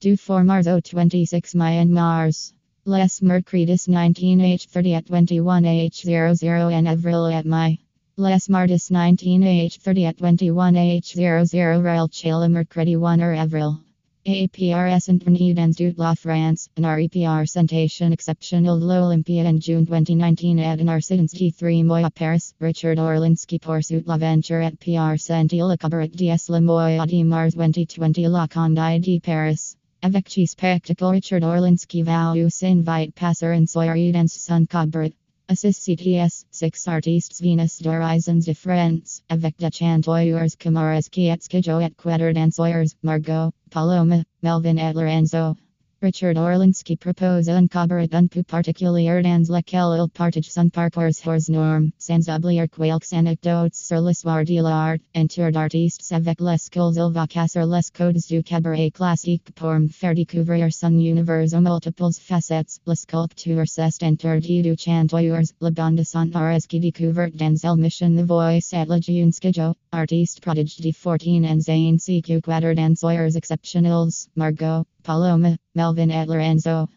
Du for Marzo 26 Myanmars. Les Mercredis 19H30 at 21H00 and Avril at my. Les Mardis 19H30 at 21H00 Rail Chela Mercredi 1 or Avril. APRS Interneedens du la France, an REPR Sentation Exceptional l'Olympia in June 2019 at an Arsidensky 3 Moya Paris, Richard Orlinski Poursuit l'aventure at PR Senti la Cabaret DS Le Moya de Mars 2020 La Condé de Paris. Avec chi spectacle Richard Orlinski values invite passer soirée dans son cabaret. Assist CTS, six artistes Venus d'horizons différents, avec des chanteurs Camaras qui et quetter danseurs, Margot, Paloma, Melvin et Lorenzo. Richard Orlinski propose un cabaret un peu particulier dans lequel il partage son parcours hors normes, sans oublier quelques anecdotes sur l'histoire de l'art, entouré d'artistes avec les il va casser les codes du cabaret classique pour me faire découvrir son univers aux multiples facettes, la sculpture s'est interdit du chanteurs, la bande sonore qui découverte dans el mission the voice et la Junskijo, artiste prodige de 14 ans ainsi que quater danseurs exceptionnels, Margot, Paloma, Melvin et Lorenzo.